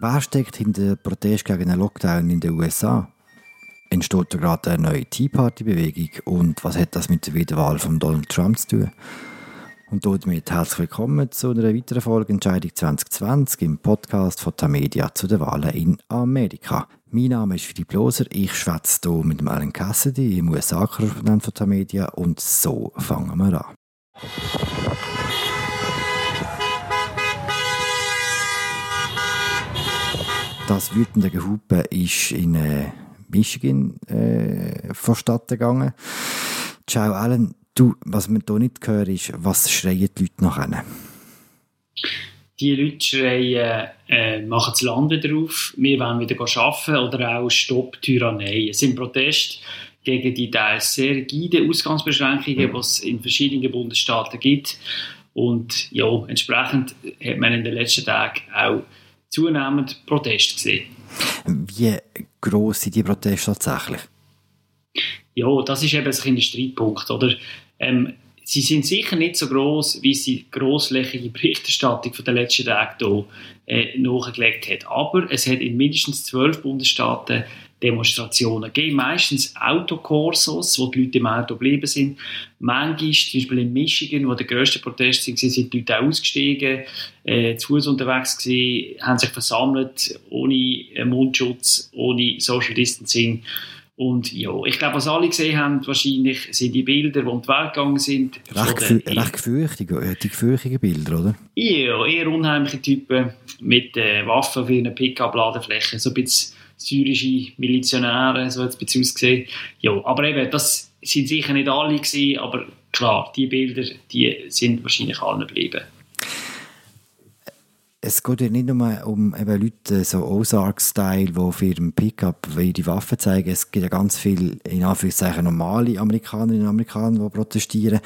Wer steckt hinter dem Protest gegen den Lockdown in den USA? Entsteht da gerade eine neue Tea Party-Bewegung? Und was hat das mit der Wiederwahl von Donald Trump zu tun? Und damit herzlich willkommen zu einer weiteren Folge Entscheidung 2020 im Podcast von Tamedia zu den Wahlen in Amerika. Mein Name ist Philipp Loser, ich schwätze hier mit dem Alan Cassidy, im USA-Korrespondent von Tamedia und so fangen wir an. Das wütende Gehupe ist in äh, Michigan äh, vonstatten gegangen. Ciao Alan, du, was man hier nicht hört, ist, was schreien die Leute nachher? Die Leute schreien, äh, machen das Land wieder auf, wir wollen wieder arbeiten oder auch Stopp Tyrannei. Es sind Proteste gegen die teils sehr rigide Ausgangsbeschränkungen, die es in verschiedenen Bundesstaaten gibt. Und ja, entsprechend hat man in den letzten Tagen auch zunehmend Proteste gesehen. Wie gross sind die Proteste tatsächlich? Ja, das ist eben ein kleiner Streitpunkt. Oder? Ähm, sie sind sicher nicht so groß, wie sie die grossflächige Berichterstattung von den letzten Tagen hier äh, nachgelegt hat. Aber es hat in mindestens zwölf Bundesstaaten Demonstrationen gegeben. Meistens Autokorsos, wo die Leute im Auto geblieben sind. Manchmal, zum Beispiel in Michigan, wo der grösste Protest war, sind die Leute auch ausgestiegen, äh, zu Fuß unterwegs gewesen, haben sich versammelt, ohne Mundschutz, ohne Social Distancing. Und ja, ich glaube, was alle gesehen haben, wahrscheinlich sind die Bilder, die um die Welt gegangen sind. Recht, gefü recht gefürchtige, die gefürchtigen Bilder, oder? Ja, eher unheimliche Typen mit äh, Waffen für eine Pickup-Ladefläche. So ein bisschen syrische Milizionäre, so es ein bisschen ausgesehen. Ja, aber eben, das sind sicher nicht alle gewesen, aber klar, die Bilder, die sind wahrscheinlich allen geblieben. Es geht ja nicht nur um eben Leute, so Ozark-Style, die auf ihrem Pickup die Waffen zeigen. Es gibt ja ganz viele, in Anführungszeichen, normale Amerikanerinnen und Amerikaner, die protestieren.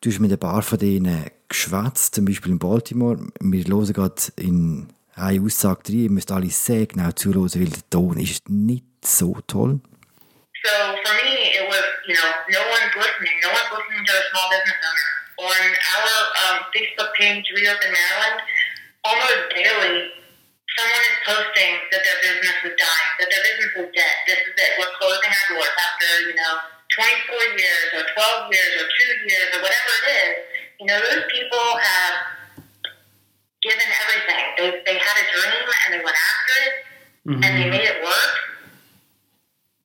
Du hast mit ein paar von denen geschwätzt, zum Beispiel in Baltimore. Wir hören gerade in eine Aussage drin, ihr müsst alle sehr genau zuhören, weil der Ton ist nicht so toll. So for me, it was, you know, no one's listening. No one's listening to a small business owner. On our um, Facebook page, Reopen Maryland, almost daily, someone is posting that their business is dying, that their business is dead. This is it. We're closing our doors after, you know, 24 years or 12 years or two years or whatever it is. You know, those people have given everything. They, they had a dream and they went after it mm-hmm. and they made it work.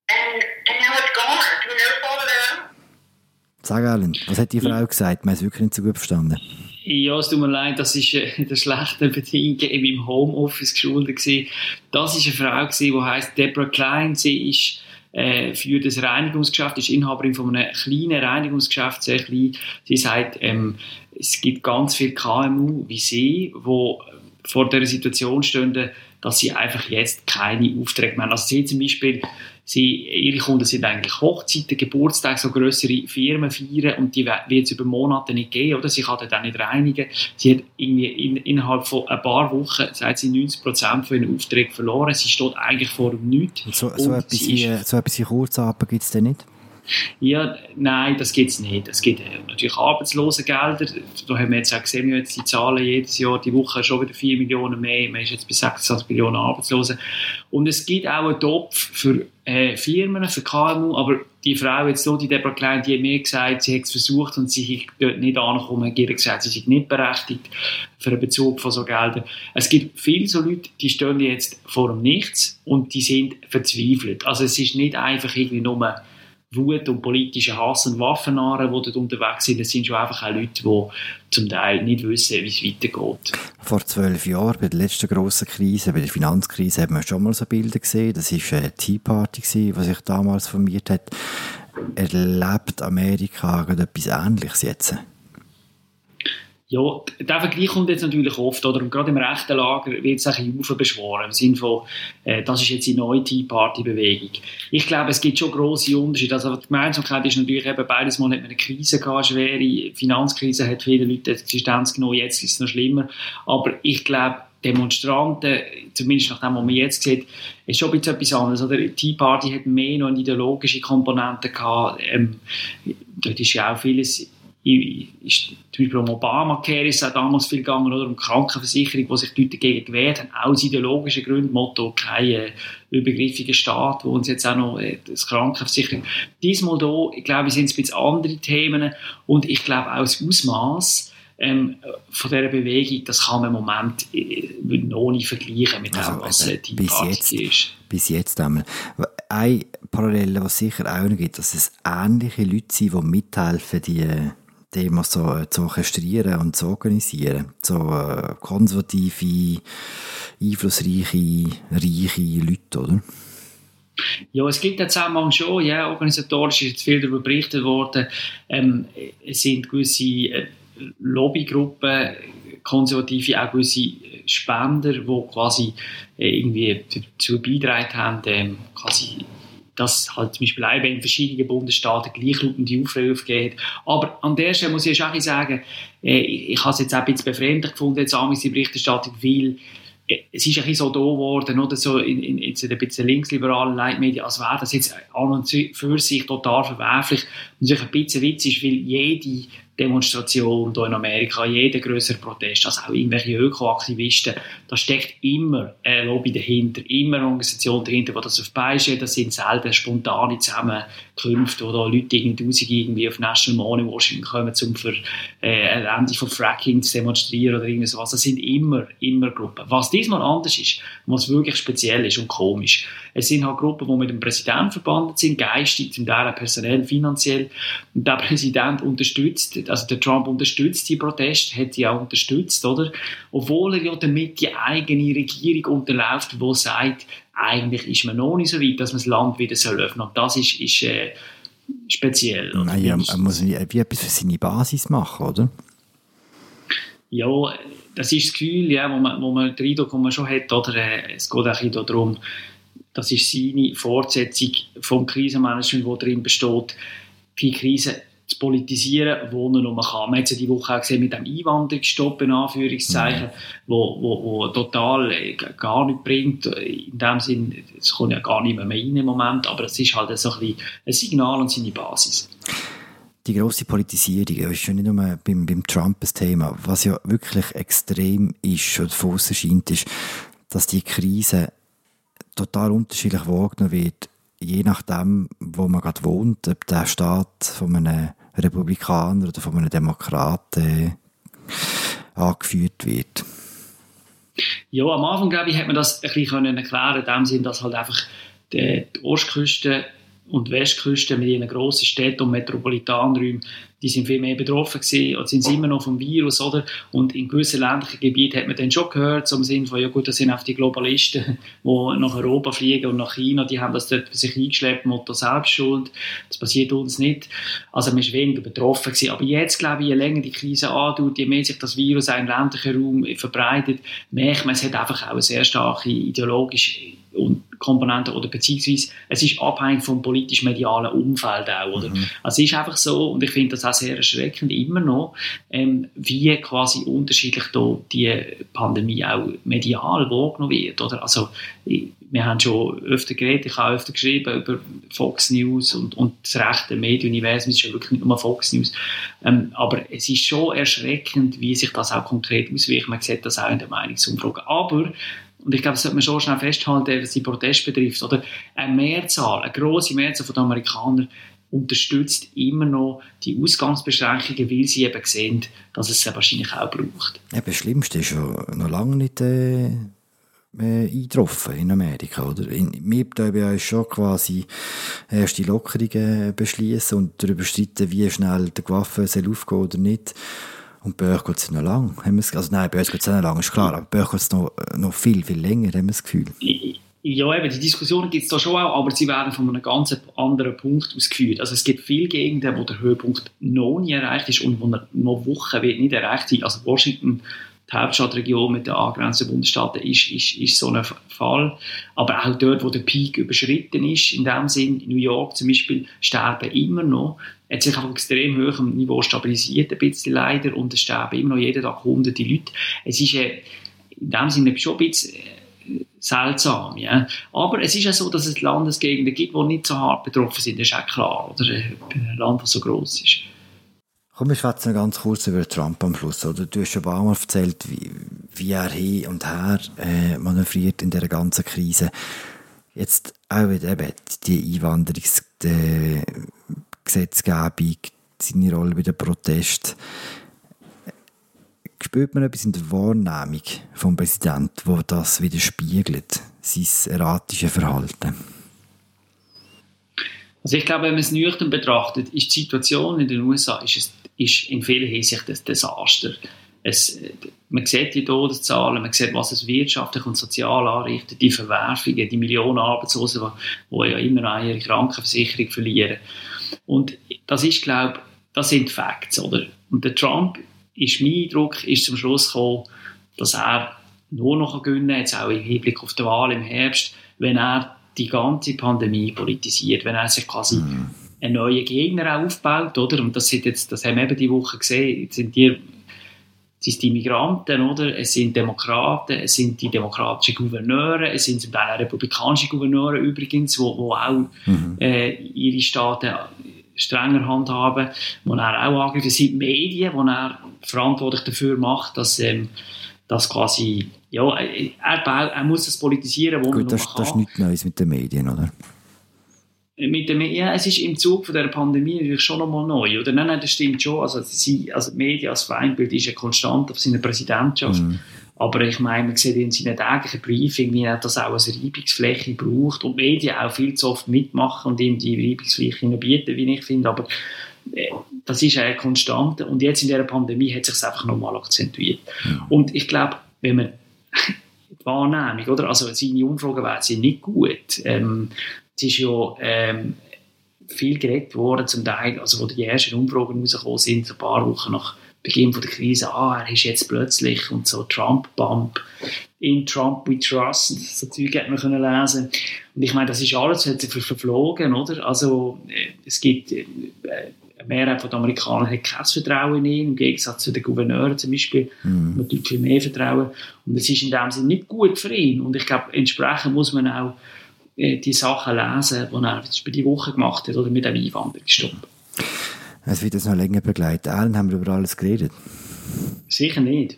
And, and now it's gone through no fault of their own. Sag Alan, was hat die Frau gesagt? Man ist wirklich nicht so gut verstanden. Ja, es tut mir leid, das war äh, der schlechten Bedingungen in meinem Homeoffice geschuldet. Gewesen. Das war eine Frau, gewesen, die heisst Deborah Klein. Sie ist äh, für das Reinigungsgeschäft, ist Inhaberin von einem kleinen Reinigungsgeschäft, sehr klein. Sie sagt, ähm, es gibt ganz viele KMU wie sie, die vor der Situation stehen, dass sie einfach jetzt keine Aufträge mehr haben. Also sie zum Beispiel, sie, ihre Kunden sind eigentlich Hochzeiten, Geburtstage, so größere Firmen feiern und die wird es über Monate nicht geben, oder? Sie kann das auch nicht reinigen. Sie hat irgendwie in, innerhalb von ein paar Wochen, seit sie 90 Prozent von ihren Aufträgen verloren. Sie steht eigentlich vor dem Nichts. So, so, etwas, hier, so etwas in Kurzarbeit gibt es denn nicht? Ja, nein, das gibt es nicht. Es gibt äh, natürlich Arbeitslosengelder. Da haben wir jetzt auch gesehen, wir jetzt die Zahlen jedes Jahr, die Woche schon wieder 4 Millionen mehr. Man ist jetzt bei 26 Millionen Arbeitslosen. Und es gibt auch einen Topf für äh, Firmen, für KMU, aber die Frau jetzt so, die Deborah Klein, die hat mir gesagt, sie hat es versucht und sie ist dort nicht angekommen. Sie hat gesagt, sie sind nicht berechtigt für einen Bezug von so Geldern. Es gibt viele so Leute, die stehen jetzt vor dem Nichts und die sind verzweifelt. Also es ist nicht einfach irgendwie nur Wut und politischen Hass und Waffenaren, die dort unterwegs sind, das sind schon einfach auch Leute, die zum Teil nicht wissen, wie es weitergeht. Vor zwölf Jahren, bei der letzten grossen Krise, bei der Finanzkrise, haben wir schon mal so Bilder gesehen. Das war eine Tea Party, die sich damals formiert hat. Erlebt Amerika etwas Ähnliches jetzt? Ja, der Vergleich kommt jetzt natürlich oft, oder? Und gerade im rechten Lager wird es ein bisschen beschworen, im Sinne von, äh, das ist jetzt die neue Tea Party-Bewegung. Ich glaube, es gibt schon grosse Unterschiede. Also die Gemeinsamkeit ist natürlich eben, beides Mal hat man eine Krise gehabt, schwere Finanzkrise hat viele Leute Existenz genommen, jetzt ist es noch schlimmer. Aber ich glaube, Demonstranten, zumindest nach dem, was man jetzt sieht, ist schon ein etwas anderes. Oder? Die Tea Party hat mehr noch eine ideologische Komponente gehabt. Ähm, dort ist ja auch vieles ist zum Beispiel um Obamacare ist es auch damals viel gegangen, oder um Krankenversicherung, die sich dort dagegen gewehrt haben, aus ideologischen Gründen, Motto, kein äh, übergriffiger Staat, wo uns jetzt auch noch äh, das Krankenversicherung. Diesmal da, ich glaube, sind es ein bisschen andere Themen und ich glaube auch das Ausmaß ähm, von dieser Bewegung, das kann man im Moment äh, noch nicht vergleichen mit Also, dem, was äh, äh, die bis jetzt. ist. bis jetzt einmal. Eine Parallele, was es sicher auch noch gibt, dass es ähnliche Leute sind, die mithelfen, die Themen so äh, zu orchestrieren und zu organisieren. So äh, konservative, einflussreiche, reiche Leute, oder? Ja, es gibt den Zusammenhang schon, ja, organisatorisch ist jetzt viel darüber berichtet worden, ähm, es sind gewisse äh, Lobbygruppen, Konservative, auch gewisse Spender, die quasi äh, irgendwie dazu beigetragen haben, ähm, quasi dass halt zum Beispiel auch in verschiedenen Bundesstaaten gleichlautende Aufrufe gegeben. Aber an der Stelle muss ich auch sagen, äh, ich, ich habe es jetzt auch ein bisschen befremdlich gefunden, jetzt amigs die Berichterstattung, weil äh, es ist ein bisschen so da geworden, oder so in, in, in ein bisschen linksliberalen Leitmedien, als wäre das jetzt an und für sich total verwerflich. Und sich ein bisschen witzig weil jede Demonstration hier in Amerika, jeder größere Protest, also auch irgendwelche Ökoaktivisten, da steckt immer ein Lobby dahinter, immer eine Organisation dahinter, die das auf stellt. Das sind selten spontane Zusammenkünfte, wo da Leute irgendwie tausend irgendwie auf National Mall in Washington kommen, um für äh, ein Ende von Fracking zu demonstrieren oder irgendwas. Das sind immer, immer Gruppen. Was diesmal anders ist, was wirklich speziell ist und komisch, es sind halt Gruppen, die mit dem Präsidenten verbandet sind, geistig, zum Teil personell, finanziell. Und der Präsident unterstützt, also der Trump unterstützt die Proteste, hat die auch unterstützt, oder? Obwohl er ja damit die eigene Regierung unterläuft, die sagt, eigentlich ist man noch nicht so weit, dass man das Land wieder soll öffnen. Und das ist, ist äh, speziell. oder? Nein, ja, er muss wie etwas für seine Basis machen, oder? Ja, das ist das Gefühl, ja, wo man, wo man den Eindruck, den man schon hat, oder, äh, es geht auch ein bisschen darum, das ist seine Fortsetzung vom Krisenmanagement, das darin besteht, die Krise zu politisieren, wo er nur kann. Man hat ja die Woche auch gesehen mit dem Einwanderungsstopp, in Anführungszeichen, wo, wo, wo total äh, gar nichts bringt. In dem Sinn, es kommt ja gar nicht mehr, rein im Moment, aber es ist halt so ein, bisschen ein Signal an seine Basis. Die grosse Politisierung ist schon nicht nur beim, beim Trump ein Thema. Was ja wirklich extrem ist oder von scheint, ist, dass die Krise total unterschiedlich wahrgenommen wird, je nachdem, wo man gerade wohnt, ob der Staat von einem Republikaner oder von einem Demokraten angeführt wird. Ja, am Anfang, glaube ich, hat man das ein bisschen können erklären in dem Sinn, dass halt einfach die Ostküste und Westküste mit ihren grossen Städten und Metropolitanräumen, die sind viel mehr betroffen gewesen, oder sind immer noch vom Virus, oder? Und in gewissen ländlichen Gebieten hat man dann schon gehört, so im Sinne von, ja gut, das sind auch die Globalisten, die nach Europa fliegen und nach China, die haben das dort für sich eingeschleppt, Motto Selbstschuld, das passiert uns nicht. Also man ist weniger betroffen gewesen. Aber jetzt, glaube ich, je länger die Krise andauert, je mehr sich das Virus auch im ländlichen Raum verbreitet, merkt man, es hat einfach auch eine sehr starke ideologische und Komponente oder beziehungsweise es ist abhängig vom politisch-medialen Umfeld auch, oder? Mhm. Also es ist einfach so und ich finde das auch sehr erschreckend immer noch, ähm, wie quasi unterschiedlich da die Pandemie auch medial wahrgenommen wird, oder? Also wir haben schon öfter geredet, ich habe öfter geschrieben über Fox News und, und das rechte Medienuniversum, es ist ja wirklich nicht nur Fox News, ähm, aber es ist schon erschreckend, wie sich das auch konkret auswirkt, man sieht das auch in der Meinungsumfrage, aber und ich glaube, das sollte man schon schnell festhalten, was die Proteste betrifft. Oder eine Mehrzahl, eine grosse Mehrzahl von Amerikanern unterstützt immer noch die Ausgangsbeschränkungen, weil sie eben sehen, dass es sie wahrscheinlich auch braucht. Ja, das Schlimmste ist ja noch lange nicht äh, eingetroffen in Amerika. Oder? In, wir dürfen ja schon quasi erste Lockerungen beschließen und darüber streiten, wie schnell die Waffe soll aufgehen oder nicht. Und bei euch geht es noch lang. Haben wir's, also nein, bei uns geht es noch lang, ist klar. Aber bei euch geht es noch, noch viel, viel länger, haben wir das Gefühl. Ja, eben, die Diskussionen gibt es da schon auch, aber sie werden von einem ganz anderen Punkt aus geführt. Also es gibt viele Gegenden, wo der Höhepunkt noch nie erreicht ist und wo er noch Wochen wird nicht erreicht sein. Also Washington, die Hauptstadtregion mit den angrenzenden Bundesstaaten, ist, ist, ist so ein Fall. Aber auch dort, wo der Peak überschritten ist, in dem Sinn, in New York zum Beispiel, sterben immer noch hat sich auf extrem hohem Niveau stabilisiert, ein bisschen leider, und es sterben immer noch jeden Tag hunderte Leute. Es ist äh, in dem Sinne schon ein bisschen äh, seltsam, ja. Aber es ist ja so, dass es Landesgegenden gibt, die nicht so hart betroffen sind, das ist auch klar, oder? Ein Land, das so groß ist. Komm, wir schwätzen ganz kurz über Trump am Schluss. Oder? Du hast schon ein paar Mal erzählt, wie, wie er hin und her äh, manövriert in dieser ganzen Krise. Jetzt auch eben die Einwanderungsgesetzgebung, seine Rolle bei den Protesten. Spürt man etwas in der Wahrnehmung vom Präsidenten, wo das widerspiegelt, sein erratisches Verhalten? Also ich glaube, wenn man es nüchtern betrachtet, ist die Situation in den USA ist, ist in vielen Hinsichten ein Desaster. Es, man sieht die Todeszahlen, man sieht, was es wirtschaftlich und sozial anrichtet, die Verwerfungen, die Millionen Arbeitslosen, die, die ja immer noch ihre Krankenversicherung verlieren. Und das ist, glaube das sind Facts, oder? Und der Trump, ist mein Eindruck, ist zum Schluss gekommen, dass er nur noch gewinnen kann, jetzt auch im Hinblick auf die Wahl im Herbst, wenn er die ganze Pandemie politisiert, wenn er sich quasi mhm. einen neuen Gegner aufbaut, oder? Und das, sind jetzt, das haben wir eben die Woche gesehen, jetzt sind die sind die Migranten, oder? Es sind Demokraten, es sind die demokratischen Gouverneure, es sind zum Teil republikanische Gouverneure übrigens, wo, wo auch mhm. äh, ihre Staaten strenger handhaben, wo er auch angreift. Es sind Medien, wo er verantwortlich dafür macht, dass ähm, dass quasi, ja, er, er muss das politisieren, wo Gut, man das, das ist nichts Neues mit den Medien, oder? Mit dem, ja, es ist im Zug von der Pandemie natürlich schon nochmal neu, oder? Nein, nein, das stimmt schon. Also, sie, also die Medien als Feindbild ist ja konstant auf seiner Präsidentschaft. Mhm. Aber ich meine, man sieht in seinen täglichen Briefing, wie er das auch als Reibungsfläche braucht und Medien auch viel zu oft mitmachen und ihm die Reibungsfläche bieten, wie ich finde. Aber äh, das ist eine Konstante. Und jetzt in dieser Pandemie hat sich es einfach nochmal akzentuiert. Mhm. Und ich glaube, wenn man die Wahrnehmung, oder? Also seine Umfragewerte sind nicht gut. Ähm, es ist ja ähm, viel geredet worden, zum Teil, also wo die ersten Umfragen rausgekommen sind, ein paar Wochen nach Beginn der Krise, ah, er ist jetzt plötzlich und so Trump-Bump, in Trump we trust, so Zeug hat man können lesen. Und ich meine, das ist alles hat sich verflogen, oder? Also, äh, es gibt, äh, eine Mehrheit der Amerikaner hat kein Vertrauen in ihn, im Gegensatz zu den Gouverneuren zum Beispiel, mhm. man deutlich mehr Vertrauen. Und es ist in dem Sinne nicht gut für ihn. Und ich glaube, entsprechend muss man auch die Sachen lesen, die er bei die Woche gemacht hat, oder mit dem Einwanderungsstopp. Es wird uns noch länger begleiten. Allen haben wir über alles geredet. Sicher nicht.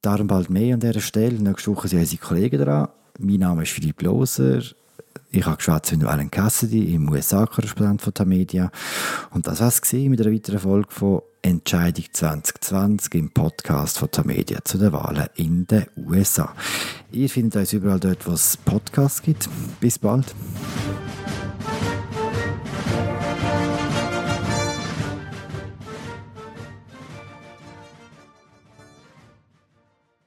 Darum bald mehr an dieser Stelle. Nächste Woche sind unsere Kollegen dran. Mein Name ist Philipp Loser. Ich habe geschwätzt mit Alan Cassidy, im USA-Korrespondent von Tamedia. Und das war es mit einer weiteren Folge von Entscheidung 2020 im Podcast von Tamedia zu den Wahlen in den USA. Ihr findet uns überall dort, wo es Podcasts gibt. Bis bald.